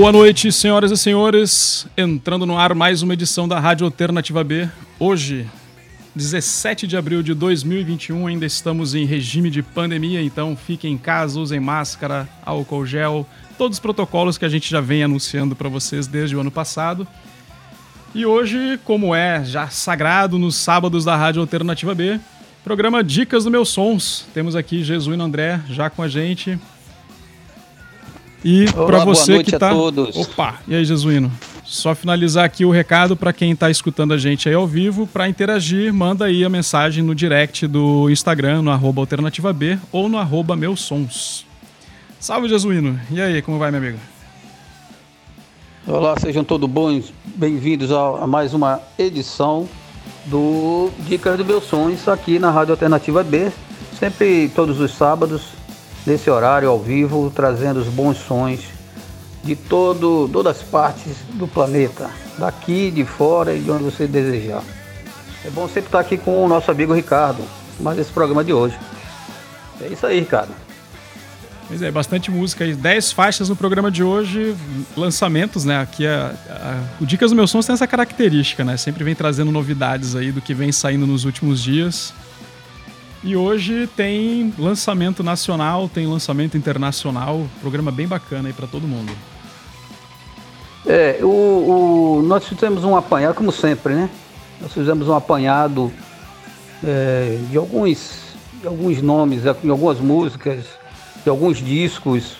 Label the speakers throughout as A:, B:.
A: Boa noite, senhoras e senhores. Entrando no ar mais uma edição da Rádio Alternativa B. Hoje, 17 de abril de 2021, ainda estamos em regime de pandemia, então fiquem em casa, usem máscara, álcool gel, todos os protocolos que a gente já vem anunciando para vocês desde o ano passado. E hoje, como é já sagrado nos sábados da Rádio Alternativa B, programa Dicas do Meus Sons. Temos aqui Jesuíno André já com a gente. E para você que tá. Opa, e aí, Jesuíno? Só finalizar aqui o recado para quem está escutando a gente aí ao vivo, para interagir, manda aí a mensagem no direct do Instagram, no arroba alternativa B ou no arroba meus sons. Salve, Jesuíno. E aí, como vai, meu amigo?
B: Olá, sejam todos bons, bem-vindos a, a, mais uma edição do Dicas do Meus Sonhos aqui na Rádio Alternativa B, sempre todos os sábados, nesse horário ao vivo, trazendo os bons sons de todo, todas as partes do planeta, daqui, de fora e de onde você desejar. É bom sempre estar aqui com o nosso amigo Ricardo, mais esse programa de hoje. É isso aí, Ricardo.
A: Pois é, bastante música aí. 10 faixas no programa de hoje, lançamentos, né? Aqui a, a, o Dicas do Meu Sons tem essa característica, né? Sempre vem trazendo novidades aí do que vem saindo nos últimos dias. E hoje tem lançamento nacional, tem lançamento internacional, programa bem bacana aí para todo mundo.
B: É, o, o, nós fizemos um apanhado, como sempre, né? Nós fizemos um apanhado é, de alguns, de alguns nomes, de algumas músicas, de alguns discos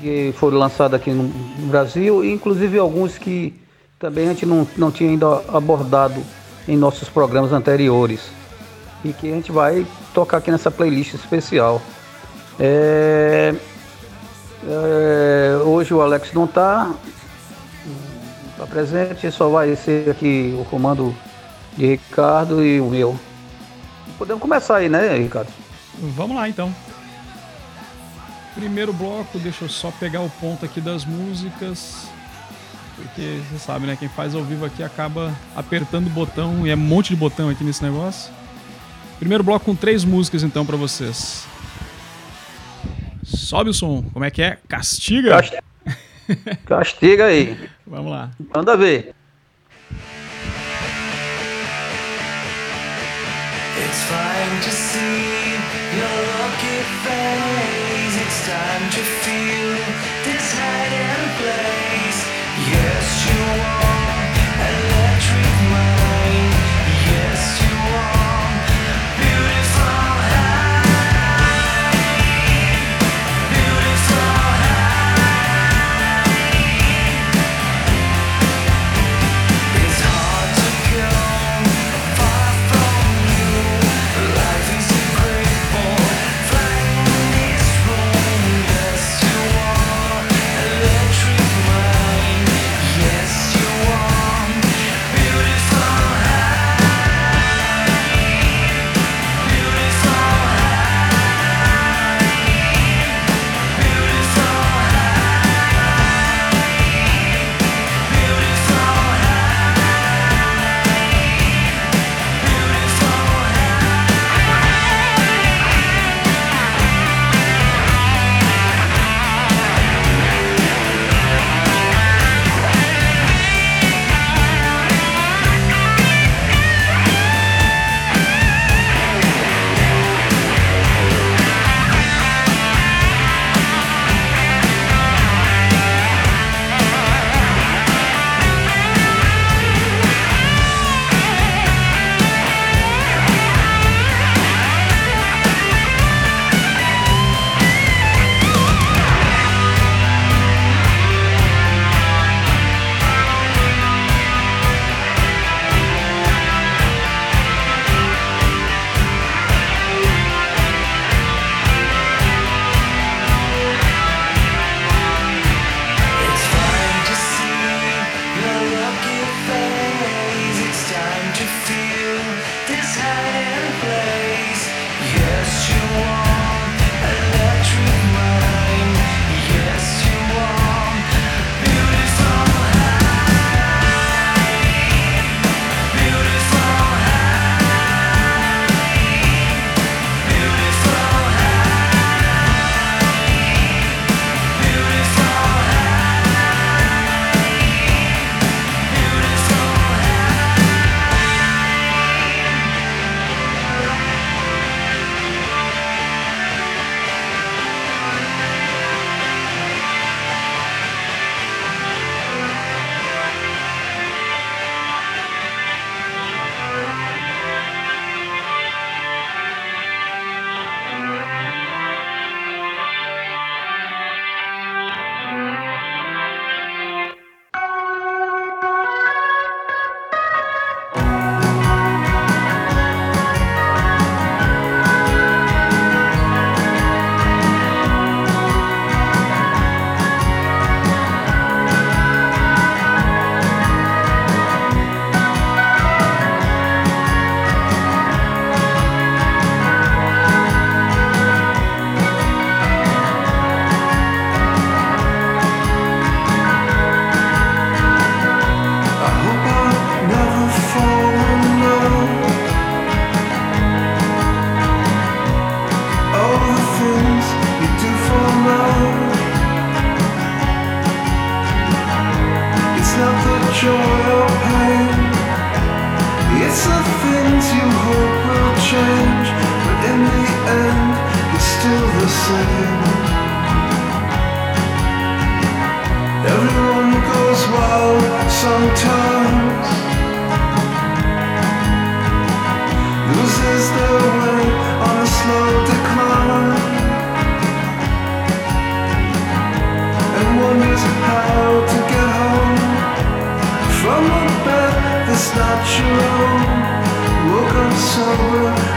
B: que foram lançados aqui no, no Brasil, e inclusive alguns que também a gente não, não tinha ainda abordado em nossos programas anteriores e que a gente vai tocar aqui nessa playlist especial. É, é, hoje o Alex não está tá presente, só vai ser aqui o comando de Ricardo e o meu. Podemos começar aí, né, Ricardo?
A: Vamos lá então. Primeiro bloco, deixa eu só pegar o ponto aqui das músicas. Porque você sabe, né? Quem faz ao vivo aqui acaba apertando o botão e é um monte de botão aqui nesse negócio. Primeiro bloco com três músicas então para vocês. Sobe o som. Como é que é? Castiga?
B: Castiga aí.
A: Vamos lá.
B: Manda ver. It's fine to see your Oh.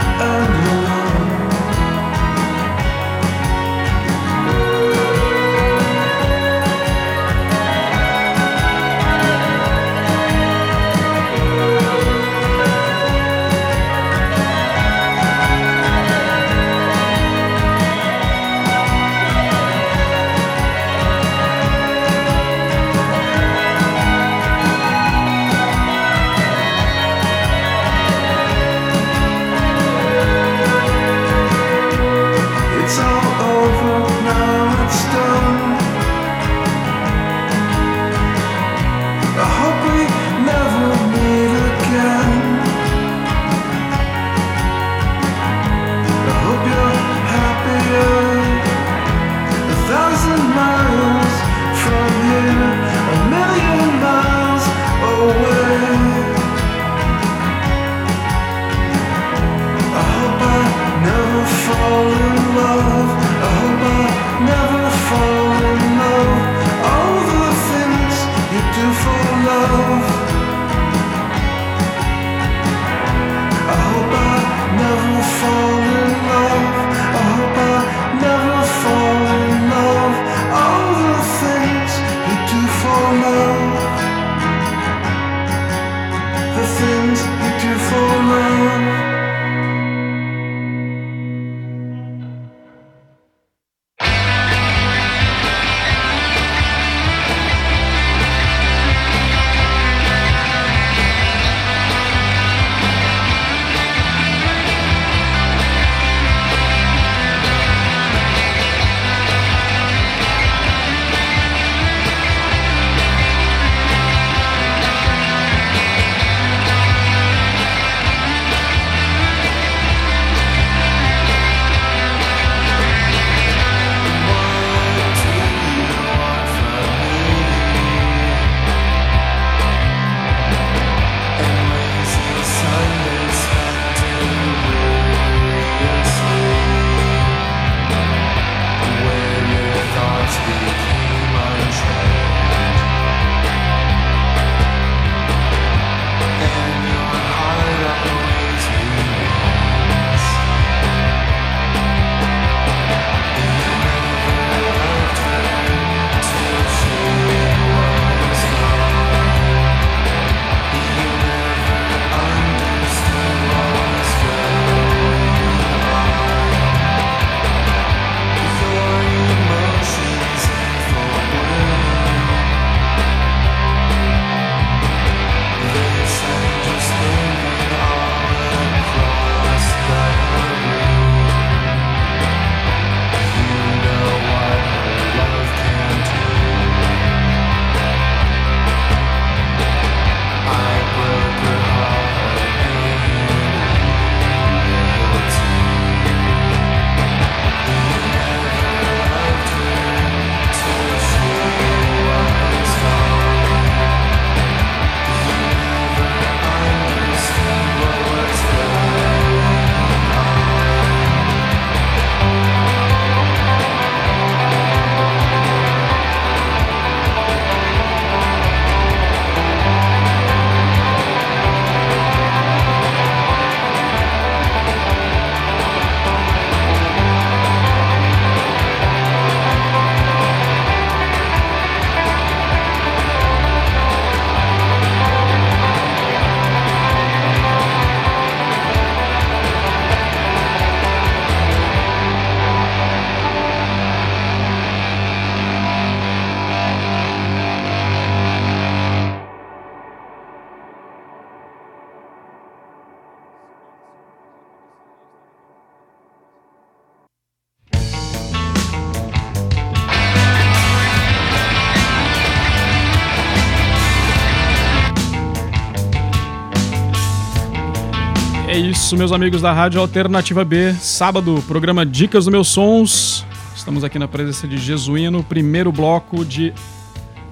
A: Isso, meus amigos da Rádio Alternativa B. Sábado, programa Dicas dos Meus Sons. Estamos aqui na presença de Jesuíno, primeiro bloco de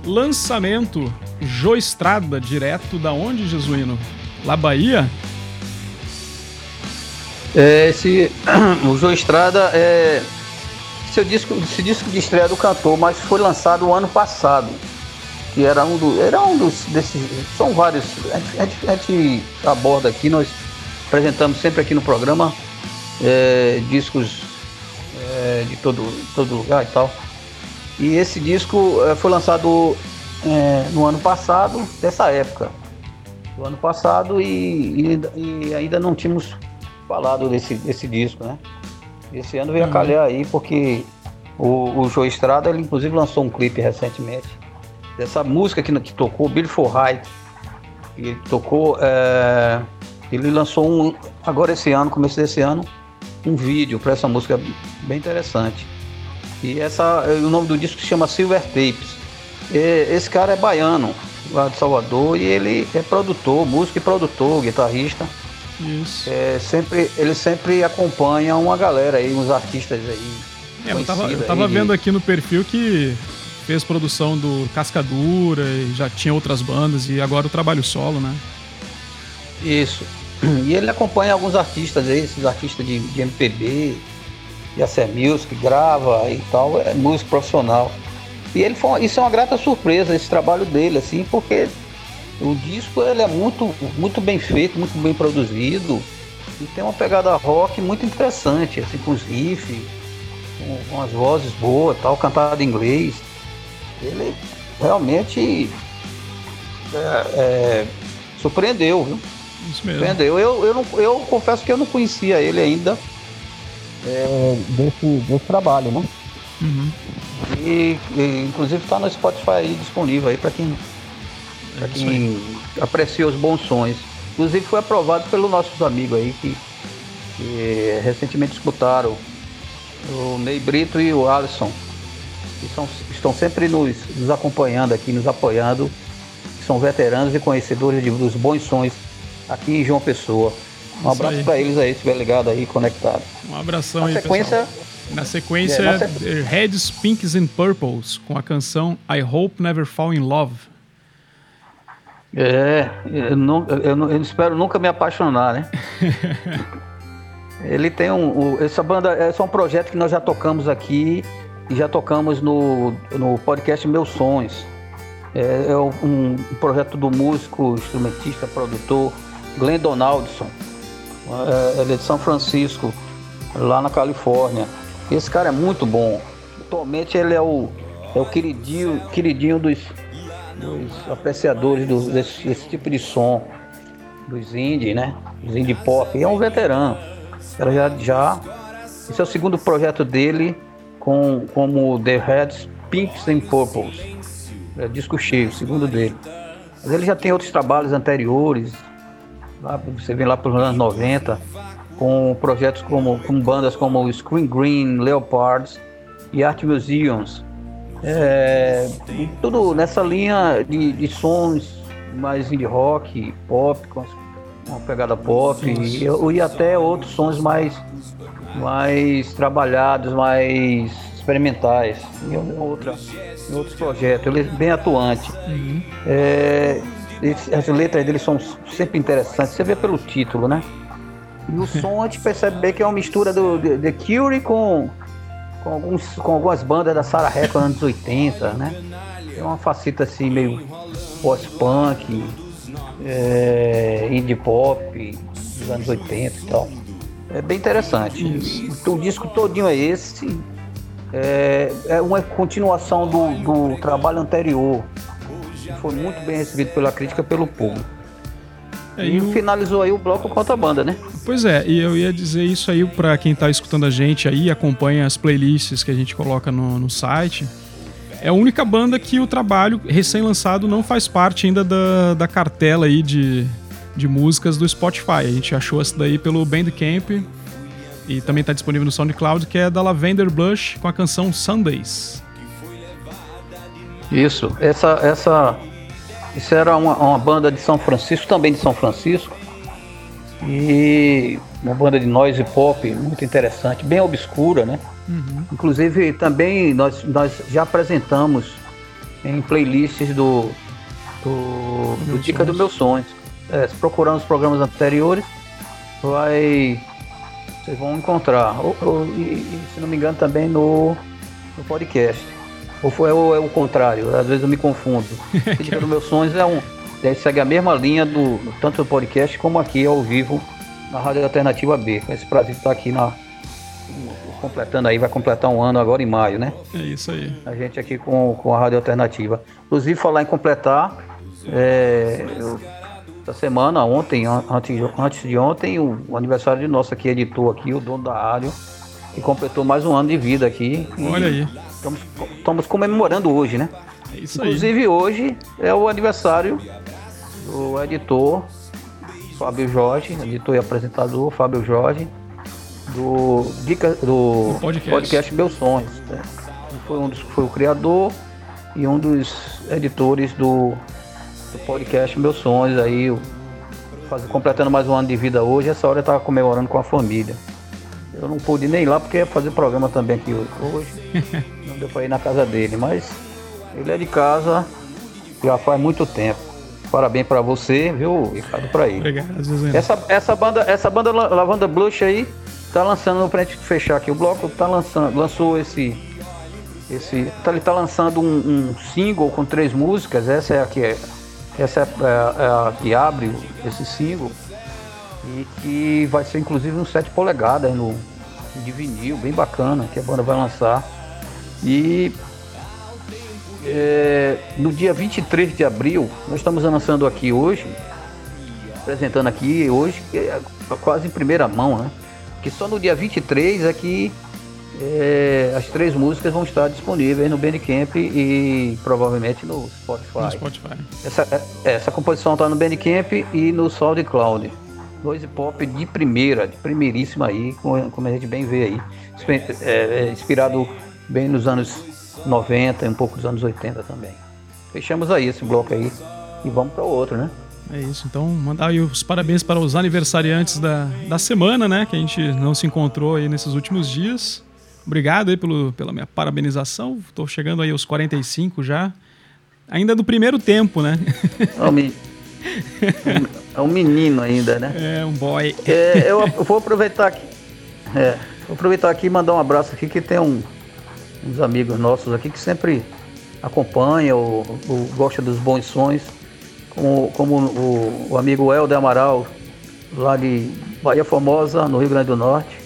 A: lançamento. Jô Estrada, direto da onde, Jesuíno? Lá Bahia?
B: É, esse, o Jô Estrada é esse disco, esse disco de estreia do cantor, mas foi lançado o ano passado. Que era um, do, era um dos desses. São vários. A gente, a gente aborda aqui, nós apresentamos sempre aqui no programa é, discos é, de todo, todo lugar e tal. E esse disco é, foi lançado é, no ano passado, dessa época. Do ano passado e, e, e, ainda não tínhamos falado desse, desse disco, né? Esse ano veio uhum. a calhar aí porque o, o Joe Estrada, ele inclusive lançou um clipe recentemente dessa música que, que tocou, for High. Ele tocou, é, ele lançou um, agora esse ano, começo desse ano, um vídeo para essa música bem interessante. E essa, o nome do disco se chama Silver Tapes. E esse cara é baiano, lá de Salvador, e ele é produtor, músico e produtor, guitarrista. Isso. É, sempre, ele sempre acompanha uma galera aí, uns artistas aí.
A: É, eu tava, eu tava vendo aqui no perfil que fez produção do Cascadura e já tinha outras bandas e agora o trabalho solo, né?
B: Isso. E ele acompanha alguns artistas aí, esses artistas de, de MPB, de AC Music, grava e tal, é músico profissional. E ele foi, isso é uma grata surpresa, esse trabalho dele, assim, porque o disco ele é muito, muito bem feito, muito bem produzido e tem uma pegada rock muito interessante, assim, com os riffs, com, com as vozes boas, tal, cantado em inglês. Ele realmente é, é, surpreendeu, viu? Isso mesmo. Eu, eu, não, eu confesso que eu não conhecia ele ainda é, desse, desse trabalho, né? Uhum. E, e, inclusive está no Spotify aí disponível aí para quem para quem aprecia os bons sons. Inclusive foi aprovado pelos nossos amigos aí que, que recentemente escutaram o Ney Brito e o Alisson, que são, estão sempre nos, nos acompanhando aqui, nos apoiando, são veteranos e conhecedores de, dos bons sons aqui em João Pessoa. Um abraço para eles aí, se estiver ligado aí, conectado.
A: Um abração na aí, sequência, pessoal. Na sequência, é, na sequ... Reds, Pinks and Purples, com a canção I Hope Never Fall in Love.
B: É, eu, não, eu, não, eu espero nunca me apaixonar, né? Ele tem um, Essa banda é só um projeto que nós já tocamos aqui e já tocamos no, no podcast Meus Sonhos. É, é um, um, projeto do músico, instrumentista, produtor Glenn Donaldson. É, ele é de São Francisco, lá na Califórnia. Esse cara é muito bom. Atualmente ele é o, é o queridinho, queridinho dos, dos apreciadores do, desse, desse, tipo de som, dos indie, né? Dos indie pop. E é um veterano. Ela já, já. Esse é o segundo projeto dele com como The Reds Pinks and Purples. É disco cheio, segundo dele. Mas ele já tem outros trabalhos anteriores. Lá, você vem lá pelos anos 90, com projetos como com bandas como Screen Green, Leopards e Art Museums. É, tudo nessa linha de, de sons mais indie rock, pop, com uma pegada pop e, e até outros sons mais, mais trabalhados, mais experimentais em, outra, em outros projetos. Ele é bem atuante. Uhum. É, as letras dele são sempre interessantes. Você vê pelo título, né? E o som a gente percebe bem que é uma mistura do The Cure com com, alguns, com algumas bandas da Sarah Record anos 80, né? É uma faceta assim meio pós-punk, é, indie pop dos anos 80 e tal. É bem interessante. Então, o disco todinho é esse. É, é uma continuação do, do trabalho anterior. Foi muito bem recebido pela crítica pelo público. É, e, finalizou aí o bloco com a banda, né?
A: Pois é, e eu ia dizer isso aí para quem tá escutando a gente aí, acompanha as playlists que a gente coloca no, no site. É a única banda que o trabalho recém-lançado não faz parte ainda da, da cartela aí de, de músicas do Spotify. A gente achou essa daí pelo Bandcamp e também está disponível no SoundCloud, que é da Lavender Blush com a canção Sundays.
B: Isso, essa, essa isso era uma, uma, banda de São Francisco, também de São Francisco. E uma banda de noise pop muito interessante, bem obscura, né? Uhum. Inclusive também nós, nós já apresentamos em playlists do, do, do Dica dos Meus Sonhos. É, se procurando os programas anteriores, vai. Vocês vão encontrar. Ou, ou, e, se não me engano também no, no podcast. Ou foi ou é o contrário, às vezes eu me confundo. Dica dos Meus Sonhos é um. Ele segue a mesma linha do tanto do podcast como aqui ao vivo na Rádio Alternativa B. Com esse prazer de estar aqui na, completando aí, vai completar um ano agora em maio, né?
A: É isso aí.
B: A gente aqui com, com a Rádio Alternativa. Inclusive, falar em completar, é, eu, essa semana, ontem, antes, antes de ontem, o, o aniversário de nosso aqui, editor aqui, o dono da rádio, que completou mais um ano de vida aqui.
A: Olha aí.
B: Estamos, estamos comemorando hoje, né?
A: É isso
B: Inclusive
A: aí.
B: hoje é o aniversário do editor Fábio Jorge, editor e apresentador Fábio Jorge, do, dica, do, do podcast. podcast Meus Sonhos. Né? Foi, um dos, foi o criador e um dos editores do, do podcast Meus Sonhos. Aí, faz, completando mais um ano de vida hoje, essa hora eu estava comemorando com a família. Eu não pude nem ir lá porque ia fazer programa também aqui hoje. não deu para ir na casa dele, mas ele é de casa já faz muito tempo. Parabéns para você, viu, Ricardo, para aí.
A: Obrigado,
B: Zezé. Essa, essa banda, essa banda Lavanda Blush aí tá lançando, pra gente fechar aqui o bloco, tá lançando, lançou esse. esse tá, ele tá lançando um, um single com três músicas, essa é a que é. Essa é a, é a que abre esse single. E que vai ser inclusive um 7 polegadas no, de vinil, bem bacana, que a banda vai lançar. E é, no dia 23 de abril, nós estamos lançando aqui hoje, apresentando aqui hoje, é quase em primeira mão, né? que só no dia 23 é que é, as três músicas vão estar disponíveis no Bandcamp e provavelmente no Spotify.
A: No Spotify.
B: Essa, é, essa composição está no Bandcamp e no SoundCloud. Noise pop de primeira, de primeiríssima aí, como, como a gente bem vê aí. É, é, inspirado bem nos anos 90 e um pouco dos anos 80 também. Fechamos aí esse bloco aí e vamos para o outro, né?
A: É isso, então mandar aí os parabéns para os aniversariantes da, da semana, né? Que a gente não se encontrou aí nesses últimos dias. Obrigado aí pelo, pela minha parabenização. Estou chegando aí aos 45 já. Ainda do primeiro tempo, né?
B: É um menino ainda, né?
A: É, um boy.
B: É, eu vou aproveitar aqui. É, vou aproveitar aqui e mandar um abraço aqui que tem um, uns amigos nossos aqui que sempre acompanham ou, ou gosta dos bons sons como, como o, o amigo Helder Amaral, lá de Bahia Formosa, no Rio Grande do Norte.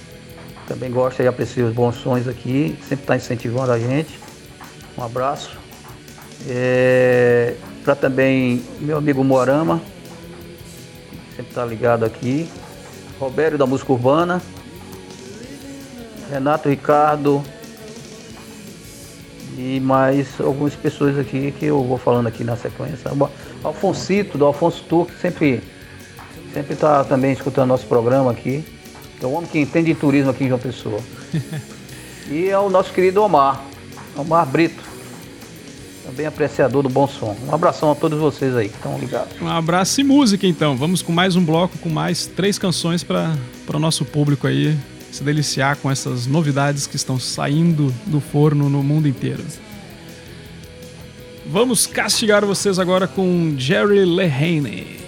B: Também gosta e aprecia os bons sons aqui, sempre está incentivando a gente. Um abraço. É, Para também meu amigo Moarama, sempre está ligado aqui. Roberto da Música Urbana. Renato Ricardo, e mais algumas pessoas aqui que eu vou falando aqui na sequência. Alfonsito, do Alfonso Turco, sempre sempre está também escutando nosso programa aqui. É o homem que entende de turismo aqui em João Pessoa. e é o nosso querido Omar, Omar Brito, também apreciador do bom som. Um abração a todos vocês aí que estão ligados.
A: Um abraço e música então. Vamos com mais um bloco com mais três canções para o nosso público aí se deliciar com essas novidades que estão saindo do forno no mundo inteiro. Vamos castigar vocês agora com Jerry Lehane.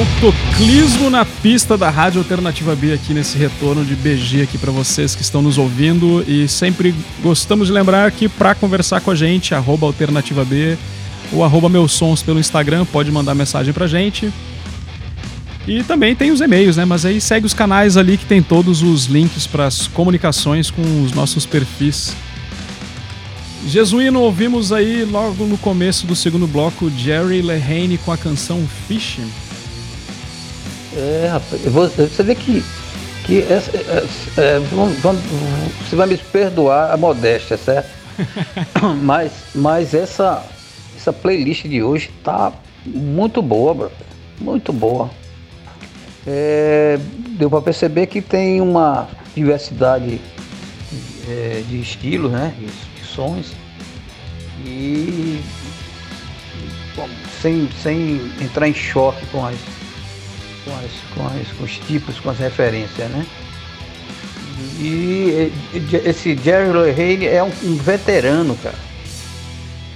A: Autoclismo na pista da Rádio Alternativa B aqui nesse retorno de BG aqui para vocês que estão nos ouvindo e sempre gostamos de lembrar que para conversar com a gente, arroba Alternativa B ou arroba meus sons pelo Instagram, pode mandar mensagem pra gente. E também tem os e-mails, né? Mas aí segue os canais ali que tem todos os links para as comunicações com os nossos perfis. Jesuíno, ouvimos aí logo no começo do segundo bloco Jerry Lehane com a canção Fishing.
B: É, rapaz, você vê que, que essa, é, é, você vai me perdoar a modéstia, certo? mas, mas essa, essa playlist de hoje tá muito boa, bro. Muito boa. É, deu para perceber que tem uma diversidade é, de estilos, né? De, de sons. E bom, sem, sem entrar em choque com as com, as, com, as, com os tipos, com as referências, né? E esse Jerry Lehane é um, um, veterano, cara.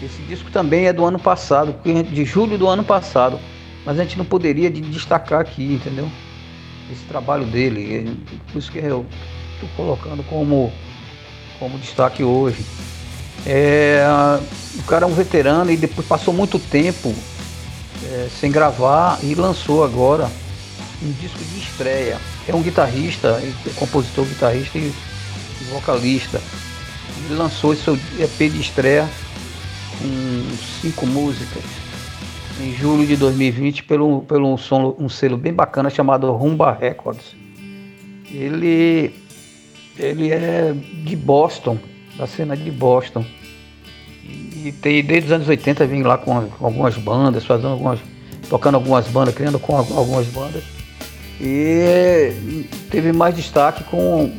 B: Esse disco também é do ano passado, de julho do ano passado. Mas a gente não poderia destacar aqui, entendeu? Esse trabalho dele. Por isso que eu estou colocando como, como destaque hoje. É, o cara é um veterano e depois passou muito tempo é, sem gravar e lançou agora um disco de estreia. É um guitarrista, é compositor, guitarrista e vocalista. Ele lançou esse EP de estreia com cinco músicas em julho de 2020 pelo, pelo um, som, um selo bem bacana chamado Rumba Records. Ele, ele é de Boston, da cena de Boston. E, e tem, desde os anos 80 vem lá com algumas bandas, fazendo algumas, tocando algumas bandas, criando com algumas bandas. E teve mais destaque com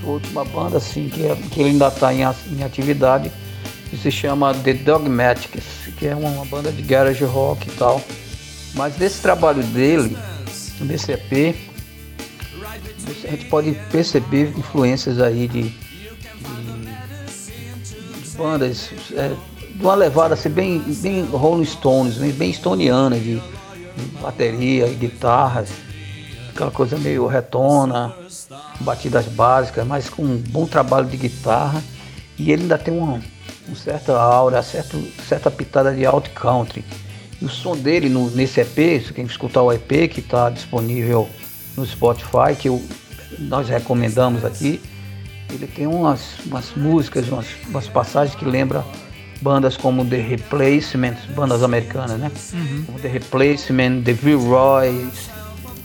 B: sua última banda, assim, que, é, que ele ainda está em, em, atividade, que se chama The Dogmatics, que é uma banda de garage rock e tal. Mas desse trabalho dele, desse EP, a gente pode perceber influências aí de, de, de bandas, é, de uma levada assim, bem, bem Rolling Stones, bem, bem estoniana, de, de bateria e guitarras aquela coisa meio retona, batidas básicas, mas com um bom trabalho de guitarra. E ele ainda tem uma, uma certa aura, certa, certa pitada de alt country. E o som dele no, nesse EP, se quem escutar o EP que está disponível no Spotify, que eu, nós recomendamos aqui, ele tem umas, umas músicas, umas, umas passagens que lembram bandas como The Replacements, bandas americanas, né? Uhum. Como The Replacement, The V-Roys,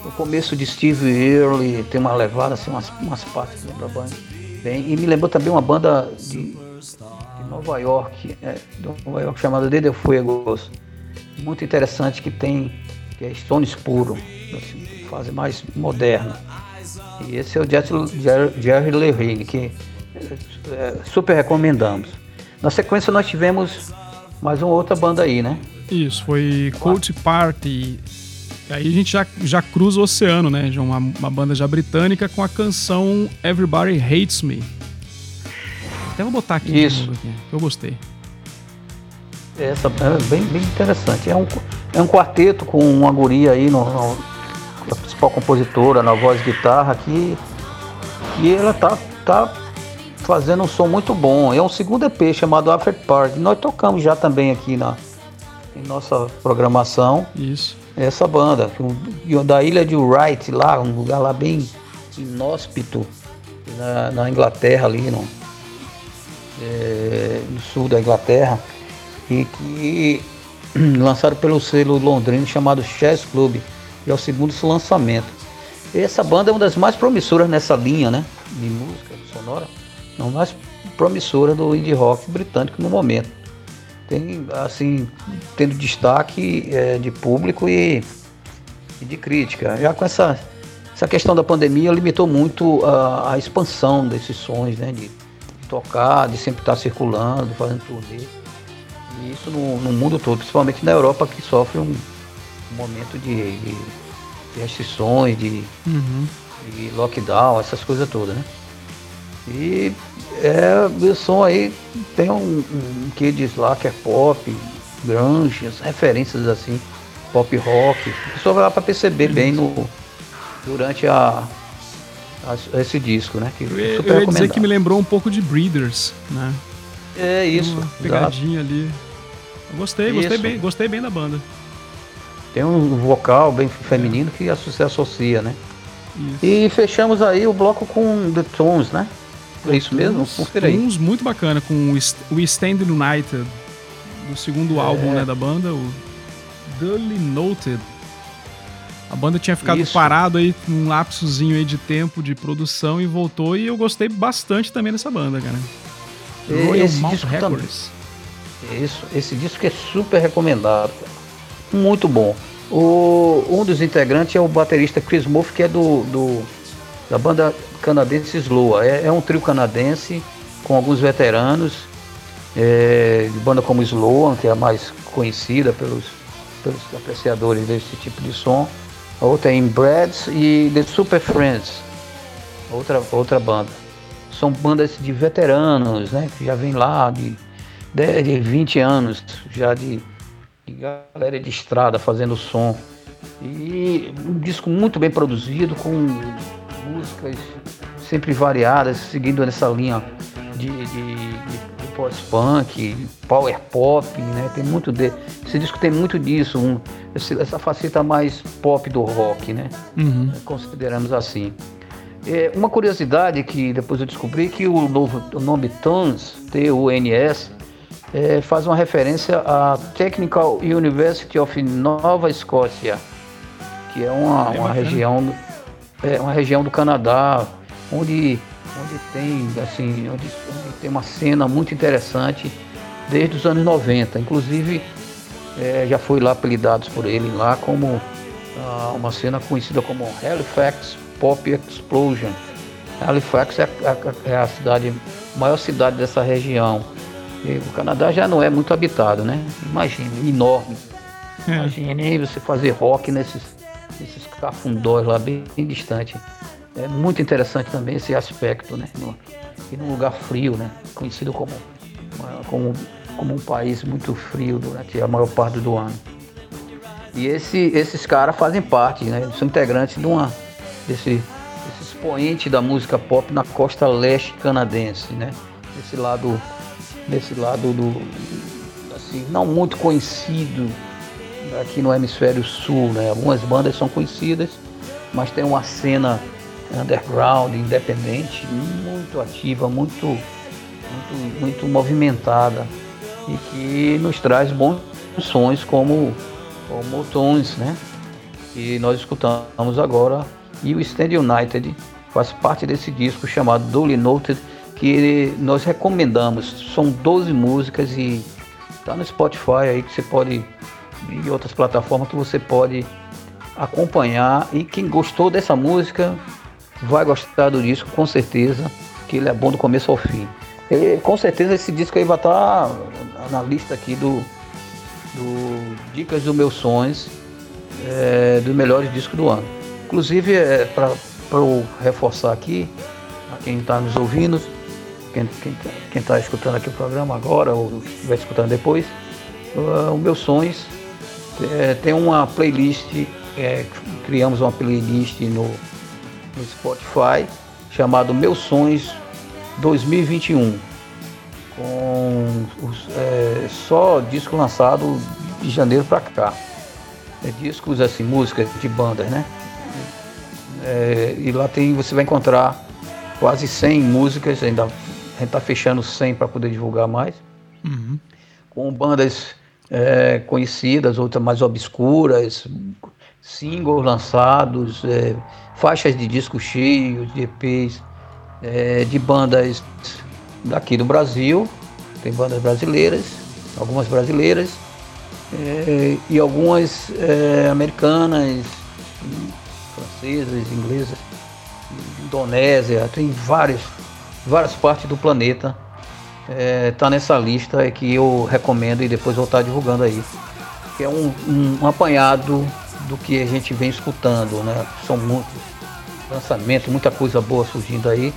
B: o começo de Steve Earle tem uma levada, assim, umas, umas partes que lembra bem. E me lembrou também uma banda de, de Nova York, é, de Nova York chamada The Fuegos. Muito interessante que tem, que é Stones puro, assim, fase mais moderna. E esse é o Jerry, Jerry Levine, que é, é, super recomendamos. Na sequência nós tivemos mais uma outra banda aí, né?
A: Isso, foi Cold Party Aí a gente já, já cruza o oceano, né? De uma, uma banda já britânica com a canção Everybody Hates Me. Até vou botar aqui.
B: Isso.
A: Aqui, eu gostei.
B: Essa é bem, bem interessante. É um, é um quarteto com uma guria aí, no, no, a principal compositora, na voz e guitarra, que, que ela tá, tá fazendo um som muito bom. É um segundo EP chamado After Party. Nós tocamos já também aqui na, em nossa programação.
A: Isso
B: essa banda, da ilha de Wright, lá, um lugar lá bem inóspito, na, na Inglaterra ali, no, é, no sul da Inglaterra, e que lançaram pelo selo londrino chamado Chess Club, e é o segundo lançamento. Essa banda é uma das mais promissoras nessa linha, né, de música sonora, não mais promissora do indie rock britânico no momento tem assim tendo destaque é, de público e, e, de crítica. Já com essa, essa questão da pandemia limitou muito a, a expansão desses sons, né? De tocar, de sempre estar circulando, fazendo turnê. E isso no, no mundo todo, principalmente na Europa que sofre um, um momento de, de, de, restrições, de,
A: uhum.
B: de lockdown, essas coisas todas, né? E é, o som aí tem um, um que diz lá que é pop, grunge, as referências assim pop rock. A pessoa vai lá para perceber bem no, durante a, a, esse disco, né?
A: Que eu, eu ia dizer que me lembrou um pouco de Breeders, né?
B: É isso.
A: Uma pegadinha exato. ali. Eu gostei, gostei isso. bem, gostei bem da banda.
B: Tem um vocal bem feminino que se associa, né? Isso. E fechamos aí o bloco com The Tones, né? É isso mesmo?
A: Confira aí. Tones muito bacana, com o Stand United, do segundo é. álbum né, da banda, o Dully Noted. A banda tinha ficado Isso. parado aí num lapsozinho aí de tempo de produção e voltou e eu gostei bastante também dessa banda, cara.
B: Royal esse Mount Records. Também. Isso, esse disco é super recomendado. Muito bom. O, um dos integrantes é o baterista Chris Murphy, que é do, do da banda canadense Sloa. É, é, um trio canadense com alguns veteranos, é, banda como Sloan, que é a mais conhecida pelos, pelos apreciadores desse tipo de som. A outra é Inbreds e The Super Friends, outra, outra banda. São bandas de veteranos, né? Que já vem lá de, de, de 20 anos, já de de galera de estrada fazendo som. E um disco muito bem produzido, com músicas sempre variadas, seguindo nessa linha de, de, de post-punk, power pop, né? Tem muito de, esse disco tem muito disso, um, essa faceta mais pop do rock, né? Uhum. Consideramos assim. É, uma curiosidade que depois eu descobri que o, novo, o nome Tons, T-U-N-S, é, faz uma referência à Technical University of Nova Escócia, que é uma, é uma região é uma região do Canadá onde, onde tem assim onde, onde tem uma cena muito interessante desde os anos 90, inclusive é, já foi lá apelidados por ele lá como ah, uma cena conhecida como Halifax Pop Explosion. Halifax é a, é a cidade maior cidade dessa região o Canadá já não é muito habitado, né? Imagina, enorme. É. Imagine você fazer rock nesses, nesses cafundós lá bem, bem distante. É muito interessante também esse aspecto, né? No, e num lugar frio, né? Conhecido como, como, como um país muito frio durante a maior parte do ano. E esse, esses caras fazem parte, né? São integrantes de uma, desse, desse expoente da música pop na costa leste canadense, né? Esse lado desse lado do assim, não muito conhecido aqui no hemisfério sul, né? Algumas bandas são conhecidas, mas tem uma cena underground, independente, muito ativa, muito, muito, muito movimentada e que nos traz bons sons como, como tons, né? Que nós escutamos agora e o Stand United faz parte desse disco chamado Duly Noted que nós recomendamos. São 12 músicas e tá no Spotify aí que você pode e outras plataformas que você pode acompanhar e quem gostou dessa música vai gostar do disco com certeza, que ele é bom do começo ao fim. E, com certeza esse disco aí vai estar tá na lista aqui do, do Dicas dos Meus Sonhos, é, dos melhores discos do ano. Inclusive, é, para reforçar aqui, a quem está nos ouvindo, quem está escutando aqui o programa agora ou estiver escutando depois, uh, o Meus Sonhos é, tem uma playlist, é, criamos uma playlist no, no Spotify chamado Meus Sonhos 2021, com os, é, só disco lançado de janeiro para cá. É, discos assim, músicas de bandas, né? É, e lá tem, você vai encontrar quase 100 músicas, ainda a gente está fechando 100 para poder divulgar mais. Uhum. Com bandas é, conhecidas, outras mais obscuras, singles lançados, é, faixas de disco cheio, de EPs, é, de bandas daqui do Brasil, tem bandas brasileiras, algumas brasileiras, é, e algumas é, americanas, francesas, inglesas, Indonésia, tem várias várias partes do planeta. É, tá nessa lista é que eu recomendo e depois vou estar divulgando aí. Que é um, um, um apanhado do que a gente vem escutando, né? São muitos lançamentos, muita coisa boa surgindo aí.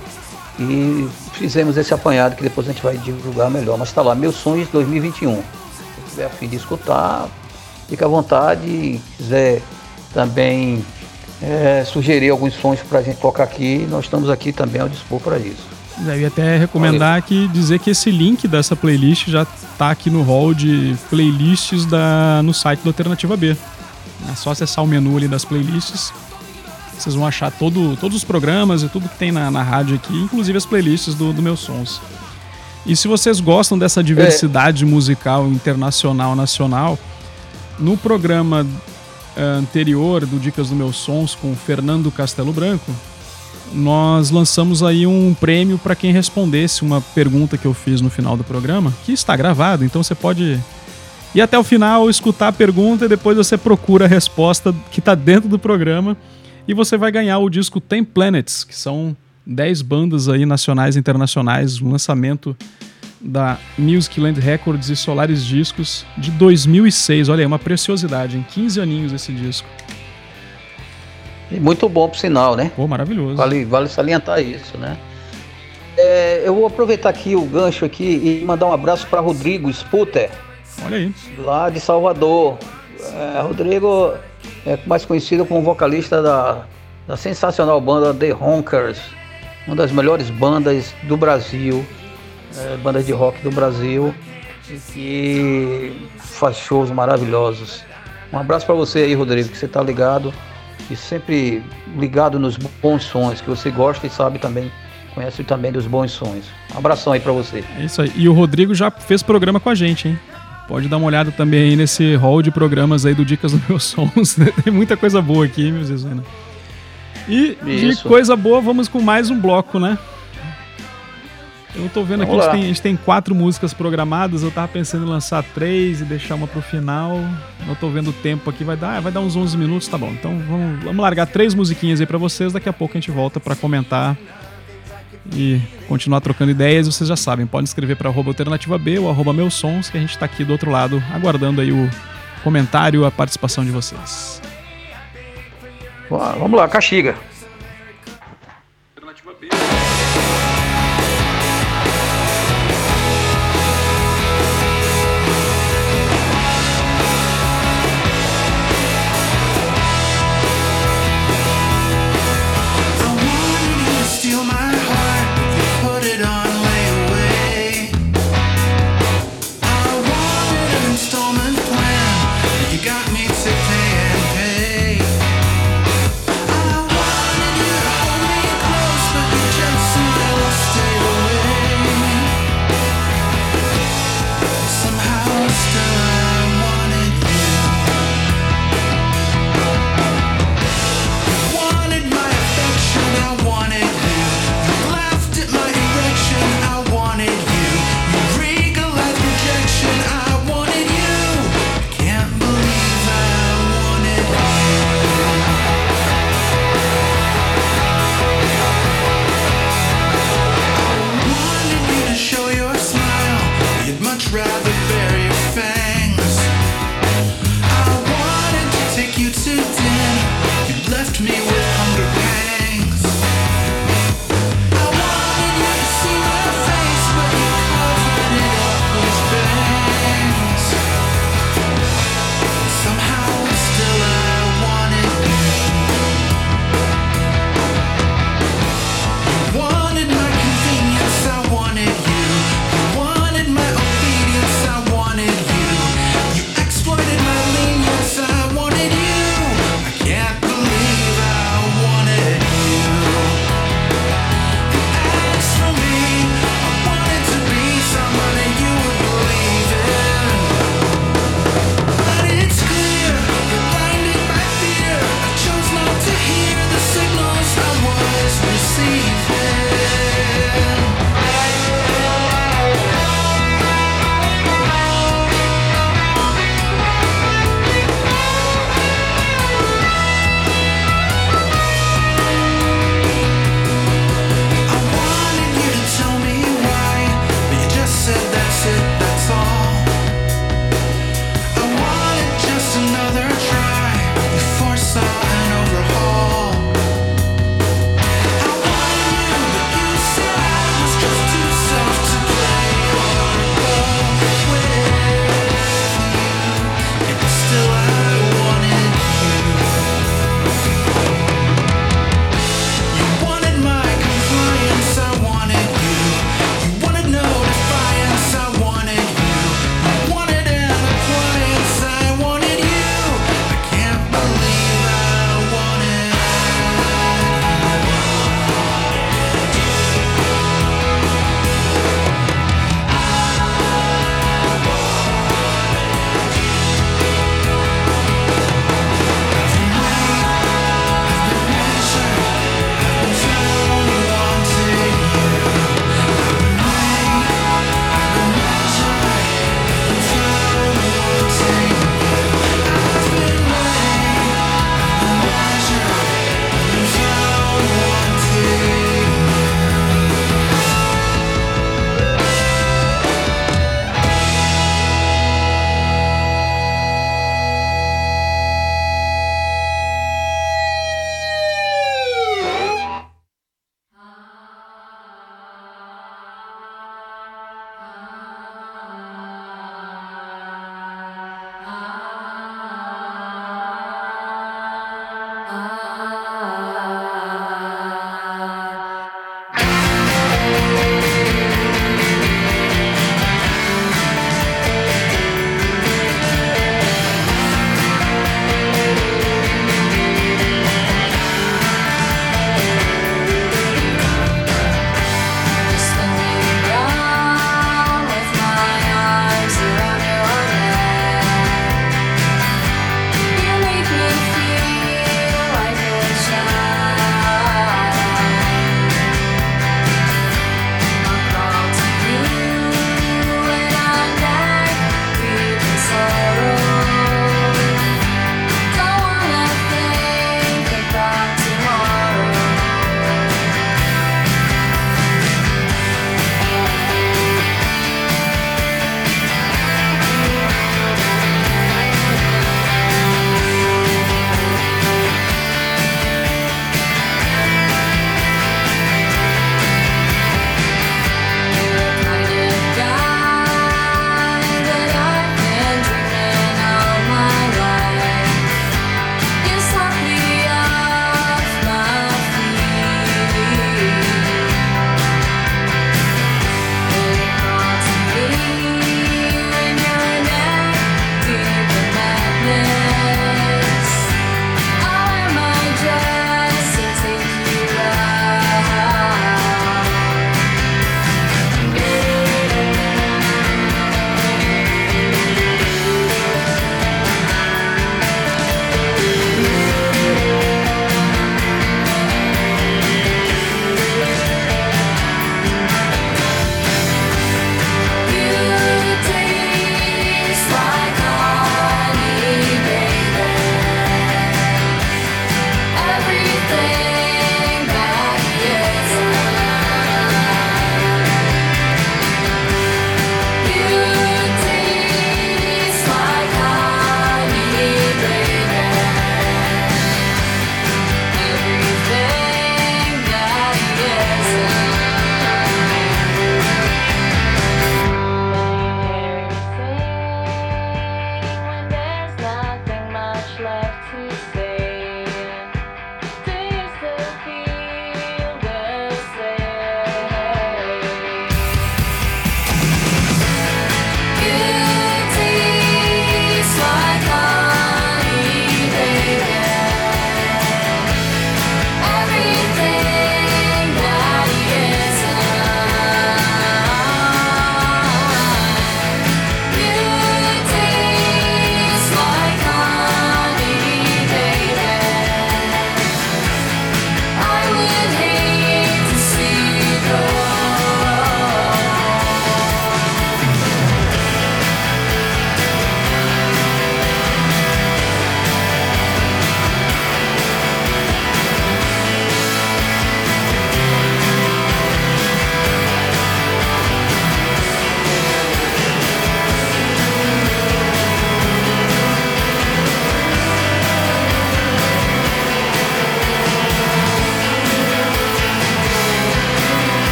B: E fizemos esse apanhado que depois a gente vai divulgar melhor. Mas está lá, Meus Sonhos 2021. Se tiver a fim de escutar, fica à vontade e quiser também é, sugerir alguns sons para a gente tocar aqui, nós estamos aqui também ao dispor para isso.
A: Eu ia até recomendar que dizer que esse link dessa playlist já está aqui no hall de playlists da, no site do Alternativa B. É só acessar o menu ali das playlists. Vocês vão achar todo, todos os programas e tudo que tem na, na rádio aqui, inclusive as playlists do, do Meus Sons. E se vocês gostam dessa diversidade é. musical internacional, nacional, no programa uh, anterior do Dicas do Meus Sons com Fernando Castelo Branco, nós lançamos aí um prêmio para quem respondesse uma pergunta que eu fiz no final do programa, que está gravado, então você pode ir até o final, escutar a pergunta e depois você procura a resposta que está dentro do programa e você vai ganhar o disco Ten Planets, que são 10 bandas aí nacionais e internacionais, um lançamento da Musicland Records e Solaris Discos de 2006. Olha aí, uma preciosidade, em 15 aninhos esse disco.
B: E muito bom pro sinal, né?
A: Pô, maravilhoso.
B: Vale, vale salientar isso, né? É, eu vou aproveitar aqui o gancho aqui e mandar um abraço para Rodrigo Sputer.
A: Olha aí.
B: Lá de Salvador. É, Rodrigo é mais conhecido como vocalista da, da sensacional banda The Honkers, uma das melhores bandas do Brasil, é, bandas de rock do Brasil, que faz shows maravilhosos. Um abraço para você aí, Rodrigo, que você tá ligado e sempre ligado nos bons sons, que você gosta e sabe também, conhece também dos bons sons. Um abração aí para você.
A: É isso aí. E o Rodrigo já fez programa com a gente, hein? Pode dar uma olhada também aí nesse hall de programas aí do Dicas dos Meus Sons. Tem muita coisa boa aqui, meus Zezana. E Isso. de coisa boa, vamos com mais um bloco, né? Eu tô vendo aqui, a gente, tem, a gente, tem, quatro músicas programadas, eu tava pensando em lançar três e deixar uma pro final. Eu tô vendo o tempo aqui, vai dar, vai dar uns 11 minutos, tá bom. Então vamos, vamos largar três musiquinhas aí para vocês, daqui a pouco a gente volta para comentar e continuar trocando ideias, vocês já sabem, podem escrever para alternativa B ou arroba meus sons, que a gente está aqui do outro lado aguardando aí o comentário, a participação de vocês.
B: Vamos lá, castiga.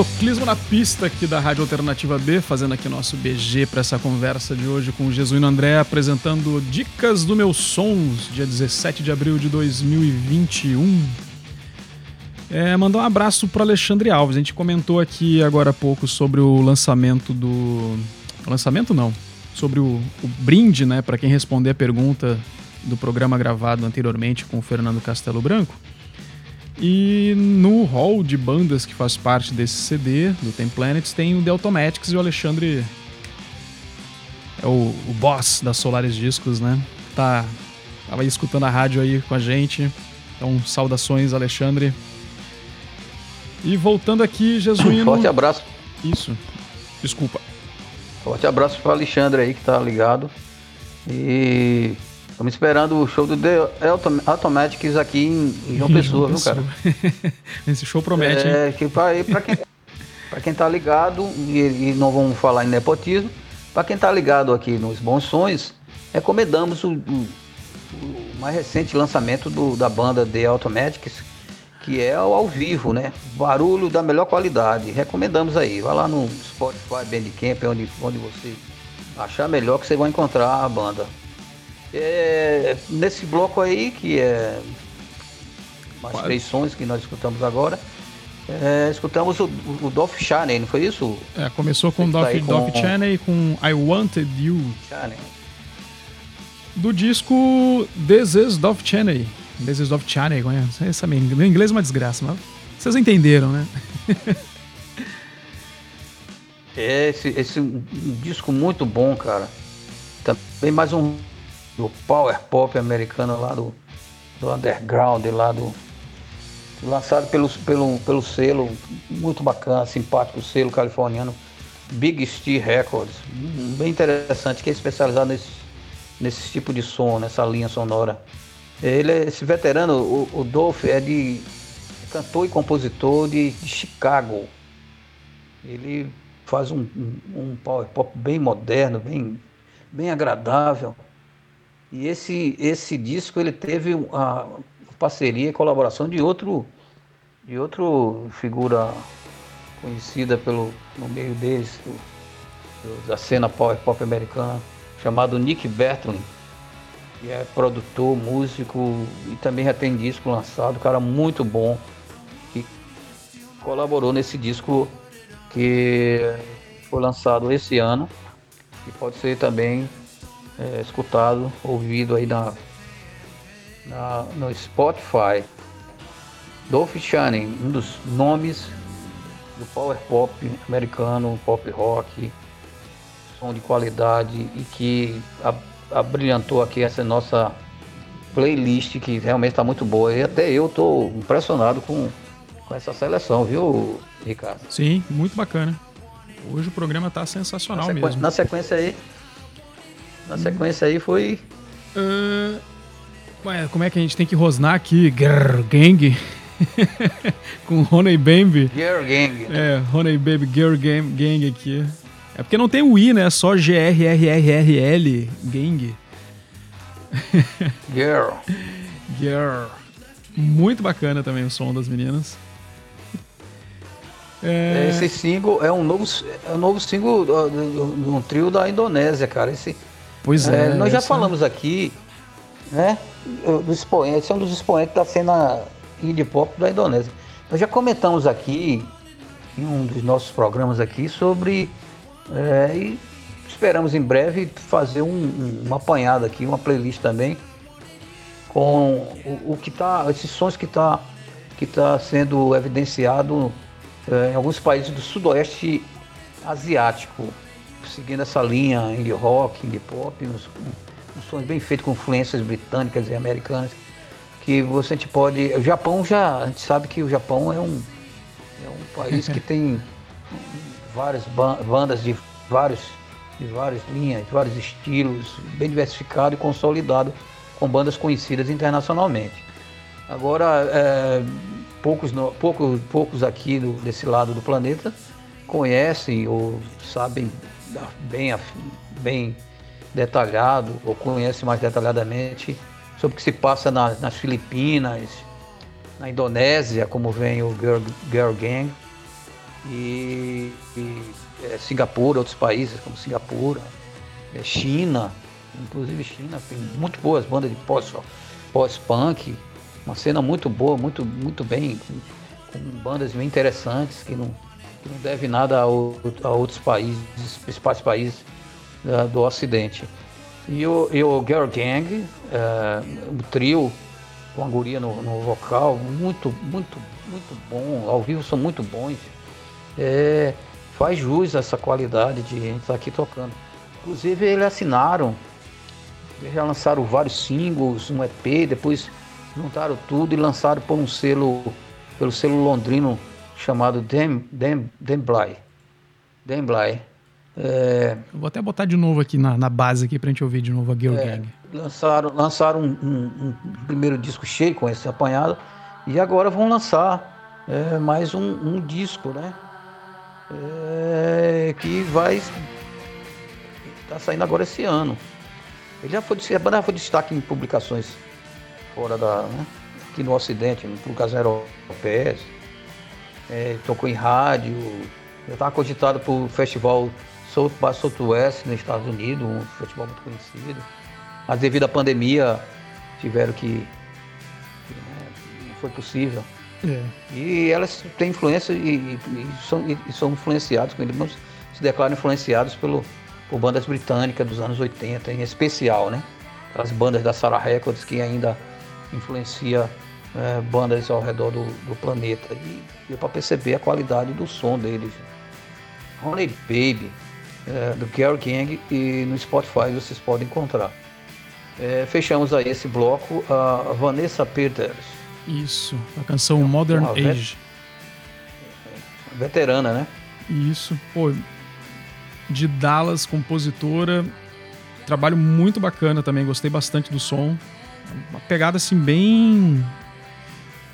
A: Autoclismo na pista aqui da Rádio Alternativa B, fazendo aqui nosso BG para essa conversa de hoje com o Jesuíno André, apresentando Dicas do Meus Sons, dia 17 de abril de 2021. É, mandar um abraço para Alexandre Alves. A gente comentou aqui agora há pouco sobre o lançamento do. Lançamento não. Sobre o, o brinde, né? Para quem responder a pergunta do programa gravado anteriormente com o Fernando Castelo Branco. E no hall de bandas que faz parte desse CD, do Tem Planets, tem o The Automatics e o Alexandre é o, o boss da Solaris Discos, né? Tá, tava aí escutando a rádio aí com a gente. Então, saudações, Alexandre. E voltando aqui, Jesuíno.
B: Forte abraço.
A: Isso. Desculpa.
B: Forte abraço para Alexandre aí que tá ligado. E Estamos esperando o show do The Automatics aqui em, João Pessoa, viu, cara?
A: Esse show promete,
B: é, hein? Que pra, pra, quem, pra quem tá ligado, e, e não vamos falar em nepotismo, para quem tá ligado aqui nos Bons Sonhos, recomendamos o, o, o mais recente lançamento do, da banda The Automatics, que é ao vivo, né? Barulho da melhor qualidade. Recomendamos aí. Vai lá no Spotify Bandcamp, onde, onde você achar melhor que você vai encontrar a banda. É, nesse bloco aí, que é mais Quase. três sons que nós escutamos agora, é, escutamos o, o Dolph Chaney, não foi isso?
A: É, começou com o Dolph, tá Dolph Chaney com I Wanted You. Chaney. Do disco This is Dolph Chaney. This is Dolph Chaney, conhece? Essa meu inglês é uma desgraça, mas vocês entenderam, né?
B: é, esse, esse um disco muito bom, cara. Também mais um do power pop americano lá do do underground lá do. Lançado pelo, pelo, pelo selo, muito bacana, simpático selo californiano, Big Steel Records. Bem interessante, que é especializado nesse, nesse tipo de som, nessa linha sonora. Ele é esse veterano, o, o Dolph é de cantor e compositor de, de Chicago. Ele faz um, um, power pop bem moderno, bem, bem agradável. E esse, esse disco ele teve a parceria e colaboração de outro, de outro figura conhecida pelo, no meio deles, do, da cena power pop americana, chamado Nick Bertlin que é produtor, músico e também já tem disco lançado, cara muito bom, que colaborou nesse disco que foi lançado esse ano e pode ser também é, escutado, ouvido aí na, na, no Spotify. Dolph Channing, um dos nomes do power pop americano, pop rock, som de qualidade e que abrilhantou aqui essa nossa playlist que realmente está muito boa. E até eu estou impressionado com, com essa seleção, viu, Ricardo?
A: Sim, muito bacana. Hoje o programa está sensacional
B: na
A: mesmo.
B: Na sequência aí. Na sequência aí foi.
A: Uh, ué, como é que a gente tem que rosnar aqui? Grrr, gang. com Honey Baby.
B: Girl Gang.
A: É, Honey Baby Girl Gang, gang aqui. É porque não tem o I, né? É só G-R-R-R-R-L, gang.
B: Girl.
A: Girl. Muito bacana também o som das meninas.
B: É... Esse single é um novo, é um novo single de um trio da Indonésia, cara. Esse,
A: pois é.
B: é nós já falamos aqui, né? Dos expoentes, esse é um dos expoentes da cena indie pop da Indonésia. Nós já comentamos aqui, em um dos nossos programas aqui, sobre é, e esperamos em breve fazer um, um, uma apanhada aqui, uma playlist também, com o, o que tá, esses sons que está que tá sendo evidenciado é, em alguns países do sudoeste asiático, seguindo essa linha indie rock, indie pop, uns, uns sons bem feitos com influências britânicas e americanas, que você a gente pode. O Japão já. A gente sabe que o Japão é um, é um país que tem várias bandas de vários de várias linhas, de vários estilos, bem diversificado e consolidado com bandas conhecidas internacionalmente. Agora, é, poucos, poucos, poucos aqui do, desse lado do planeta conhecem ou sabem bem, bem detalhado ou conhecem mais detalhadamente sobre o que se passa na, nas Filipinas, na Indonésia, como vem o Girl, Girl Gang, e, e é, Singapura, outros países como Singapura, é, China, inclusive China, tem muito boas bandas de pós-punk, pós uma cena muito boa, muito, muito bem, com, com bandas bem interessantes que não, que não deve nada a, outros países, principais países uh, do Ocidente. E o, e o Girl Gang, uh, o trio com a guria no, no vocal, muito, muito, muito bom, ao vivo são muito bons é, faz jus a essa qualidade de estar tá aqui tocando. Inclusive eles assinaram, já lançaram vários singles, um EP, depois juntaram tudo e lançaram por um selo, pelo selo londrino chamado Dem, Dem, Dembly. Dembly.
A: É, Vou até botar de novo aqui na, na base aqui pra gente ouvir de novo a Girl é, Gang.
B: Lançaram, lançaram um, um, um, primeiro disco cheio com esse apanhado e agora vão lançar é, mais um, um disco, né? é, que vai tá saindo agora esse ano. Ele já foi, a banda já foi destaque em publicações fora da, né, aqui no Ocidente, no publicações europeias. É, tocou em rádio, já estava cogitado para o festival South by Southwest nos Estados Unidos, um festival muito conhecido. Mas devido à pandemia tiveram que, que né, não foi possível. É. E elas têm influência e, e, são, e são influenciados, se declaram influenciados pelo, por bandas britânicas dos anos 80, em especial, né? As bandas da Sarah Records que ainda influencia é, bandas ao redor do, do planeta. E deu para perceber a qualidade do som deles. Honey Baby, é, do Gary Gang, e no Spotify vocês podem encontrar. é, fechamos aí esse bloco a Vanessa Peters.
A: Isso, a canção Modern Age.
B: Veterana, né?
A: Isso, pô, de Dallas, compositora, trabalho muito bacana também, gostei bastante do som. Uma pegada assim bem.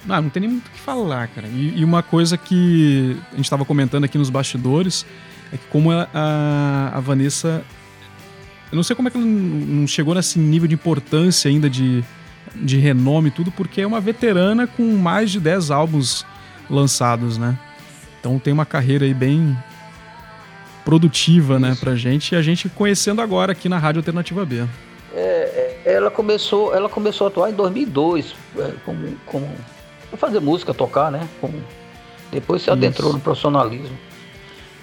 A: Ah, não tem nem muito o que falar, cara. E, e uma coisa que a gente estava comentando aqui nos bastidores é que como a, a, a Vanessa. Eu não sei como é que ela não chegou nesse nível de importância ainda de, de renome e tudo, porque é uma veterana com mais de 10 álbuns lançados, né? Então tem uma carreira aí bem produtiva, né, Isso. né, pra gente, e a gente conhecendo agora aqui na Rádio Alternativa B.
B: É, é ela começou, ela começou a atuar em 2002, é, como, como fazer música, tocar, né? Como, depois se adentrou Isso. no profissionalismo.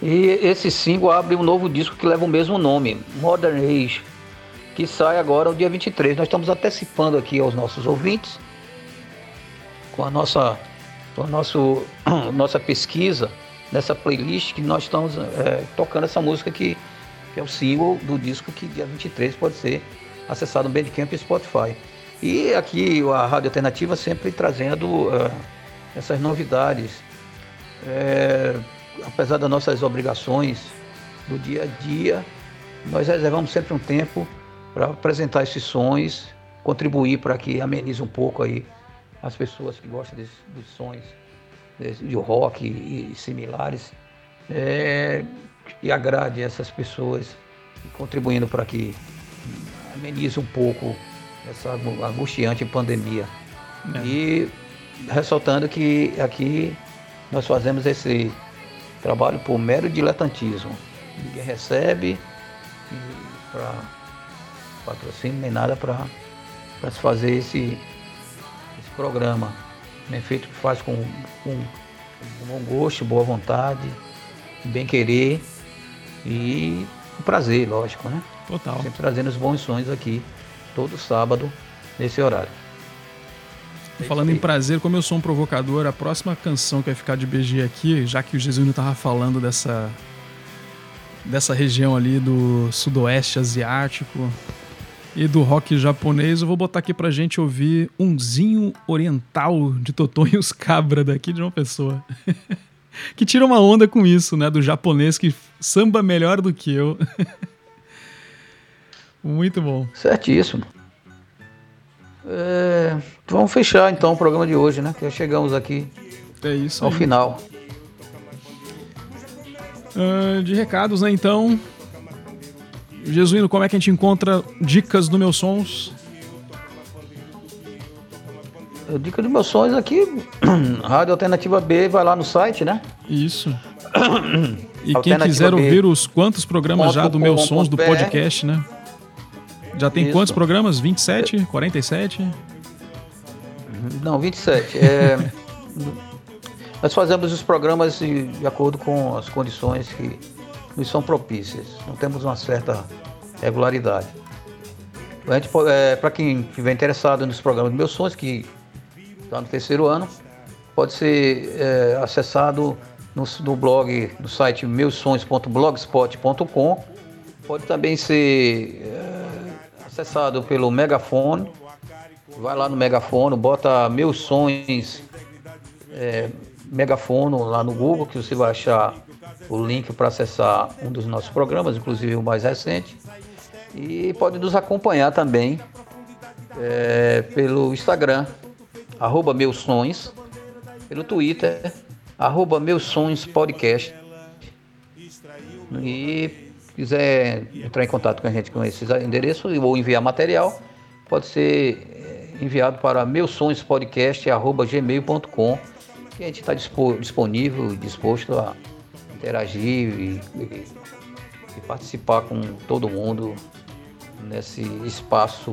B: E esse single abre um novo disco que leva o mesmo nome, Modern Age, que sai agora no dia 23. Nós estamos antecipando aqui aos nossos ouvintes, com a nossa, com a nosso, nossa pesquisa, nessa playlist que nós estamos é, tocando essa música que, que, é o single do disco que dia 23 pode ser acessado no Bandcamp e Spotify. E aqui a Rádio Alternativa sempre trazendo é, essas novidades. É, apesar das nossas obrigações do dia a dia, nós reservamos sempre um tempo para apresentar esses sons, contribuir para que amenize um pouco aí as pessoas que gostam desse, dos sons de rock e, similares, é, e agrade essas pessoas, contribuindo para que amenize um pouco essa angustiante pandemia. É. E ressaltando que aqui nós fazemos esse trabalho por mero diletantismo. Ninguém recebe para patrocínio nem nada para se fazer esse, esse programa bem feito que faz com, com, com bom gosto, boa vontade, bem querer e um prazer, lógico, né?
A: Total.
B: Sempre trazendo os bons sonhos aqui, todo sábado, nesse horário.
A: Falando em prazer, como eu sou um provocador, a próxima canção que vai ficar de BG aqui, já que o Jesus estava falando dessa, dessa região ali do sudoeste asiático, e do rock japonês, eu vou botar aqui pra gente ouvir Umzinho Oriental de Totonho e os Cabra daqui de uma pessoa. que tira uma onda com isso, né? Do japonês que samba melhor do que eu. Muito bom.
B: Certíssimo. É, vamos fechar então o programa de hoje, né? Que chegamos aqui
A: é isso
B: ao
A: aí.
B: final.
A: Uh, de recados, né? Então, Jesuíno, como é que a gente encontra dicas dos meus sons?
B: Dica dos meus sons aqui, Rádio Alternativa B, vai lá no site, né?
A: Isso. E quem quiser ouvir os quantos programas já do meus sons do podcast, né? Já tem Isso. quantos programas? 27? 47?
B: Não, 27. É, nós fazemos os programas de, de acordo com as condições que nos são propícias. Não temos uma certa regularidade. É, Para quem estiver interessado nos programas Meus Sonhos, que está no terceiro ano, pode ser é, acessado no, no, blog, no site meussonhos.blogspot.com. Pode também ser é, acessado pelo megafone. Vai lá no megafone, bota Meus Sonhos é, megafono lá no Google, que você vai achar o link para acessar um dos nossos programas, inclusive o mais recente. E pode nos acompanhar também é, pelo Instagram, arroba meus sonhos, pelo Twitter, arroba meus sonhos podcast. E quiser entrar em contato com a gente com esses endereços ou enviar material, pode ser é, enviado para meusonhospodcast.gmail.com que a gente está disponível e disposto a interagir e, e, e, participar com todo mundo nesse espaço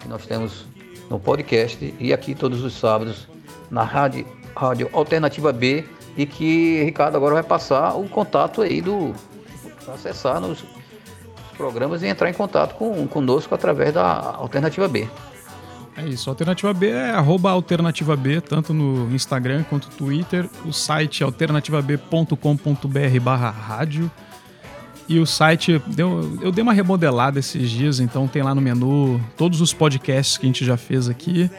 B: que nós temos no podcast e aqui todos os sábados na rádio, rádio Alternativa B e que Ricardo agora vai passar o contato aí do acessar nos programas e entrar em contato com, conosco através da Alternativa B.
A: É isso, Alternativa B é arroba Alternativa B, tanto no Instagram quanto no Twitter. O site é alternativab.com.br barra rádio. E o site, deu, eu dei uma remodelada esses dias, então tem lá no menu todos os podcasts que a gente já fez aqui,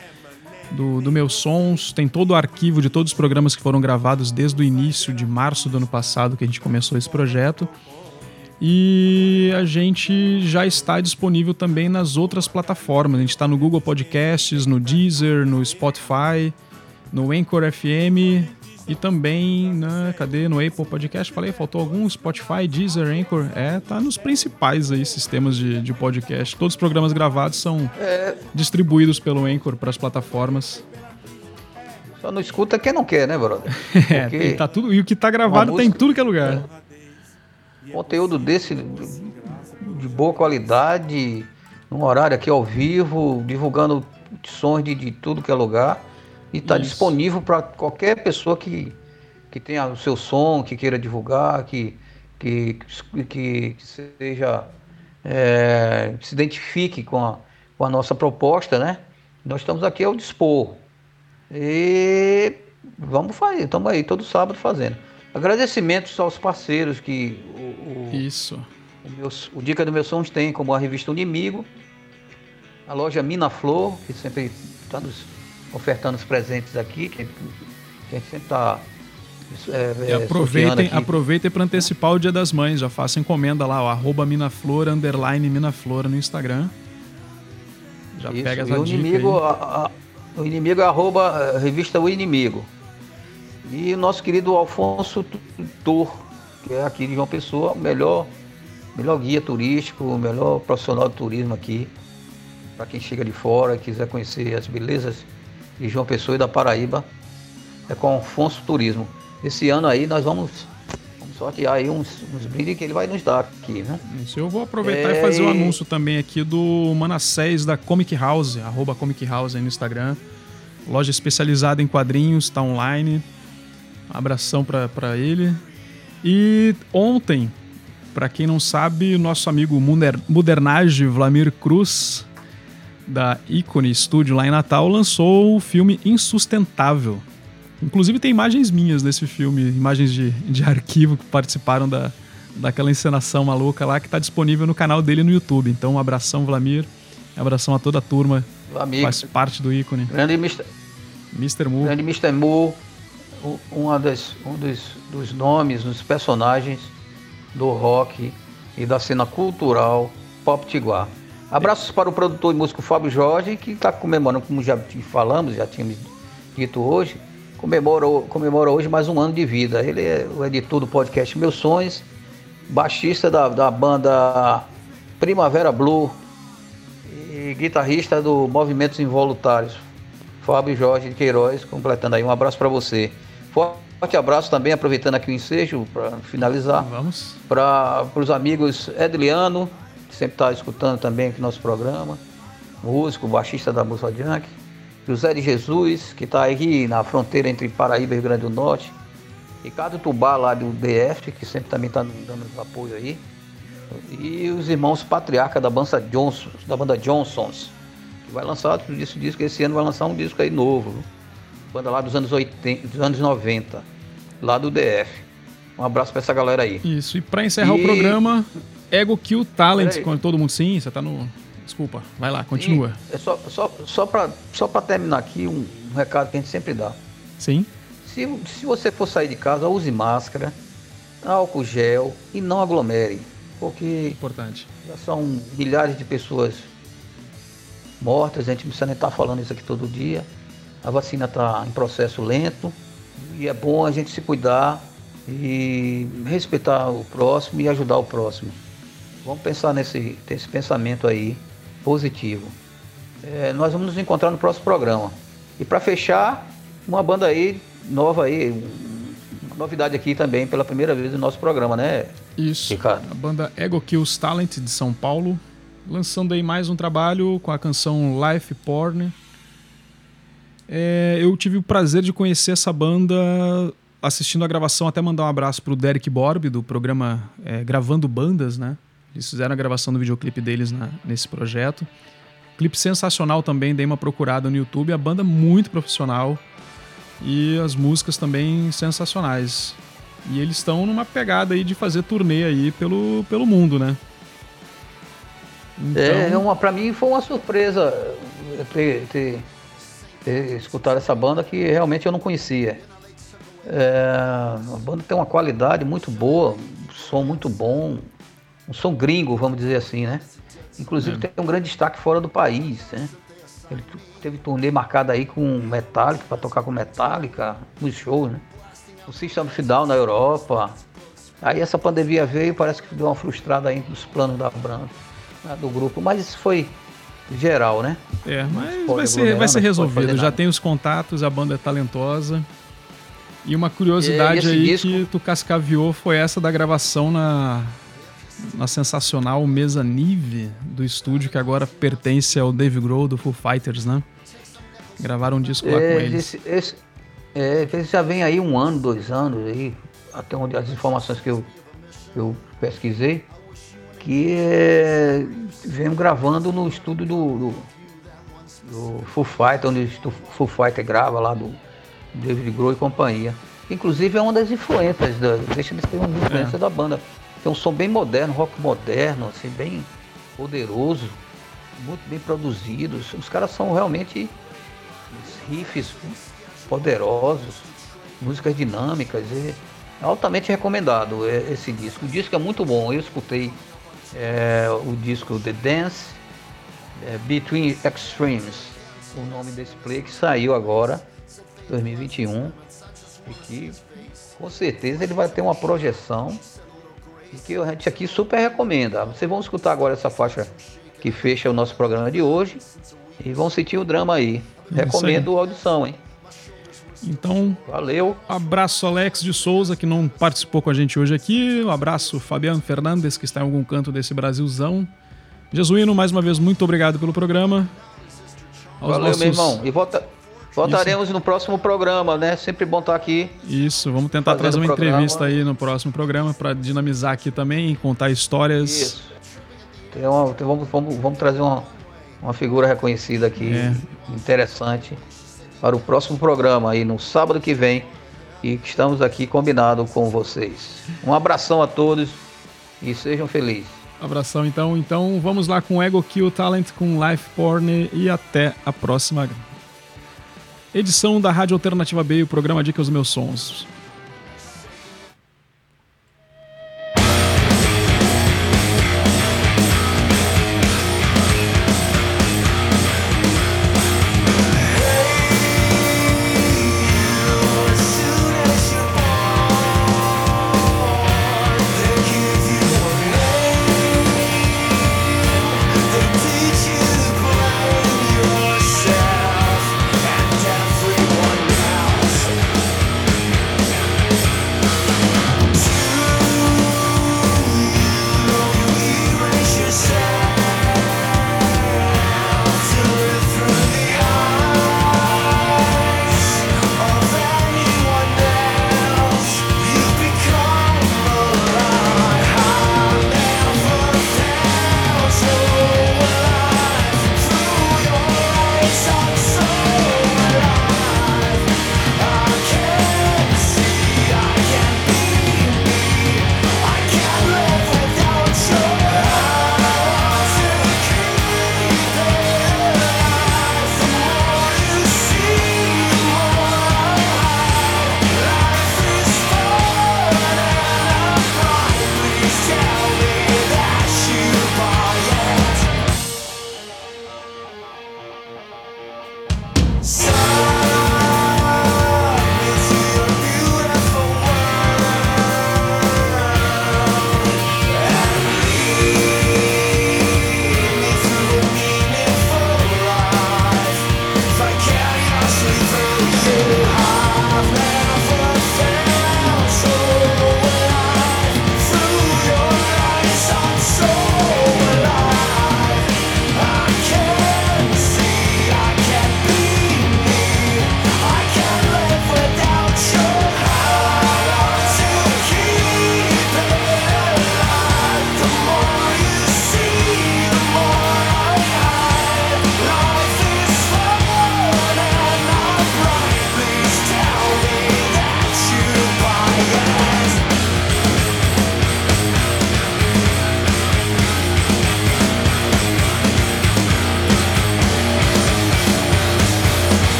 A: do, do Meus Sons, tem todo o arquivo de todos os programas que foram gravados desde o início de março do ano passado que a gente começou esse projeto. E a gente já está disponível também nas outras plataformas. A gente está no Google Podcasts, no Deezer, no Spotify, no Anchor FM e também na cadê no Apple Podcast. Falei, faltou algum Spotify, Deezer, Anchor. É, tá nos principais aí sistemas de, de podcast. Todos os programas gravados são é... distribuídos pelo Anchor para as plataformas.
B: Só não escuta quem não quer, né, brother?
A: É, tem, tá tudo, e o que tá gravado música, tem tudo que é lugar. É
B: conteúdo desse de boa qualidade, num horário aqui ao vivo, divulgando sons de, de tudo que é lugar. E está disponível para qualquer pessoa que, que tenha o seu som, que queira divulgar, que, que, que, que seja. É, se identifique com a, com a nossa proposta, né? Nós estamos aqui ao dispor. E vamos fazer, estamos aí todo sábado fazendo. Agradecimentos aos parceiros que
A: o, o Isso.
B: O, meu, o Dica do Meus Sons tem, como a revista Inimigo, a loja Mina Flor, que sempre está nos ofertando os presentes aqui, que, que a gente sempre está.
A: É, e é, aproveitem, aproveitem para antecipar o Dia das Mães, já faça encomenda lá, o arroba Minaflor, underline Minaflor no Instagram.
B: Já Isso, pega essa o inimigo, a, a, o inimigo é arroba revista O Inimigo. E o nosso querido Alfonso Tutor, que é aqui de João Pessoa, o melhor, melhor guia turístico, o melhor profissional de turismo aqui. Para quem chega de fora e quiser conhecer as belezas de João Pessoa e da Paraíba, é com Alfonso Turismo. Esse ano aí nós vamos, vamos sortear aí uns, uns brindes que ele vai nos dar aqui, né?
A: Isso, eu vou aproveitar é... e fazer o um anúncio também aqui do Manassés da Comic House, arroba Comic House aí no Instagram. Loja especializada em quadrinhos, está online. Abração para ele. E ontem, para quem não sabe, nosso amigo Modernage Vlamir Cruz, da Icone Studio lá em Natal, lançou o filme Insustentável. Inclusive tem imagens minhas desse filme, imagens de, de arquivo que participaram da, daquela encenação maluca lá, que está disponível no canal dele no YouTube. Então, um abração, Vlamir. Um abração a toda a turma. Vlamir. Faz parte do ícone.
B: Grande Mr.
A: Mr. Mu.
B: Grande Mr. Mu uma das, um dos, dos nomes, dos personagens do rock e da cena cultural pop tiguar. Abraços para o produtor e músico Fábio Jorge, que está comemorando, como já falamos, já tínhamos dito hoje, comemora, comemora hoje mais um ano de vida. Ele é o editor do podcast Meus Sonhos, baixista da, da banda Primavera Blue e guitarrista do Movimentos Involuntários. Fábio Jorge de Queiroz, completando aí. Um abraço para você. Forte abraço também, aproveitando aqui o ensejo para finalizar.
A: Vamos.
B: Para os amigos Edliano, que sempre está escutando também aqui nosso programa, músico, baixista da Música Junk. José de Jesus, que está aqui na fronteira entre Paraíba e Rio Grande do Norte. Ricardo Tubá, lá do DF, que sempre também está dando apoio aí. E os irmãos Patriarca da banda Johnson, da banda Johnsons, que vai lançar, disse que esse ano vai lançar um disco aí novo banda lá dos anos 80, dos anos 90, lá do DF. Um abraço para essa galera aí.
A: Isso, e para encerrar e... o programa, Ego Kill Talent, com todo mundo sim, você tá no. Desculpa, vai lá, continua.
B: é só, só, só para só terminar aqui, um, um, recado que a gente sempre dá.
A: Sim.
B: Se, se você for sair de casa, use máscara, álcool gel e não aglomere. Porque
A: Importante.
B: já são milhares de pessoas mortas, a gente precisa nem estar tá falando isso aqui todo dia. A vacina está em processo lento e é bom a gente se cuidar e respeitar o próximo e ajudar o próximo. Vamos pensar nesse, nesse pensamento aí positivo. É, nós vamos nos encontrar no próximo programa. E para fechar, uma banda aí nova aí, uma novidade aqui também pela primeira vez no nosso programa, né?
A: Isso. Ricardo? A banda Ego Kills Talent de São Paulo, lançando aí mais um trabalho com a canção Life Porn é, eu tive o prazer de conhecer essa banda assistindo a gravação, até mandar um abraço pro Derek Borb, do programa é, Gravando Bandas, né? Eles fizeram a gravação do videoclipe deles na, nesse projeto. Clipe sensacional também, dei uma procurada no YouTube. A banda muito profissional e as músicas também sensacionais. E eles estão numa pegada aí de fazer turnê aí pelo, pelo mundo, né?
B: Então... É, uma, pra mim foi uma surpresa ter, ter, ter escutado essa banda que realmente eu não conhecia. É, a banda tem uma qualidade muito boa, um som muito bom, um som gringo, vamos dizer assim, né? Inclusive é. tem um grande destaque fora do país, né? Ele teve turnê marcado aí com Metallica, para tocar com Metallica nos shows, né? O System Down na Europa. Aí essa pandemia veio e parece que deu uma frustrada aí nos planos da banda, né, do grupo, mas isso foi geral, né?
A: É, mas vai ser, vai ser resolvido. Já tem os contatos, a banda é talentosa. E uma curiosidade e aí disco... que tu cascaviou foi essa da gravação na, na sensacional mesa Nive do estúdio que agora pertence ao Dave Grohl do Foo Fighters, né? Gravaram um disco lá é, com eles. Esse,
B: esse, é, esse já vem aí um ano, dois anos aí, até onde as informações que eu, eu pesquisei, que é, vem gravando no estúdio do, do, do Foo Fighters, onde o Foo Fighters grava lá do David Grohl e companhia. Inclusive é uma das influências, da, deixa de ser uma das influências é. da banda. Tem um som bem moderno, rock moderno, assim, bem poderoso, muito bem produzido. Os caras são realmente riffs poderosos, músicas dinâmicas. é altamente recomendado esse disco. O disco é muito bom. Eu escutei é, o disco The Dance é, Between Extremes, o nome desse play que saiu agora, 2021, e que com certeza ele vai ter uma projeção e que a gente aqui super recomenda. Vocês vão escutar agora essa faixa que fecha o nosso programa de hoje e vão sentir o drama aí. Recomendo a audição, hein?
A: Então,
B: valeu.
A: Abraço Alex de Souza, que não participou com a gente hoje aqui. Um abraço Fabiano Fernandes, que está em algum canto desse Brasilzão. Jesuíno, mais uma vez, muito obrigado pelo programa.
B: Aos valeu, nossos... meu irmão. E volta, Voltaremos Isso. no próximo programa, né? Sempre bom estar aqui.
A: Isso, vamos tentar trazer uma entrevista aí no próximo programa para dinamizar aqui também, contar histórias. Isso.
B: Uma, vamos, vamos, vamos, trazer uma, uma figura reconhecida aqui, é. interessante, para o próximo programa aí no sábado que vem. E que estamos aqui combinado com vocês. Um abração a todos e sejam felizes.
A: Abração então. Então vamos lá com Ego Kill Talent, com Life Porn e até a próxima edição da Rádio Alternativa B, o programa Dicas dos Meus Sons.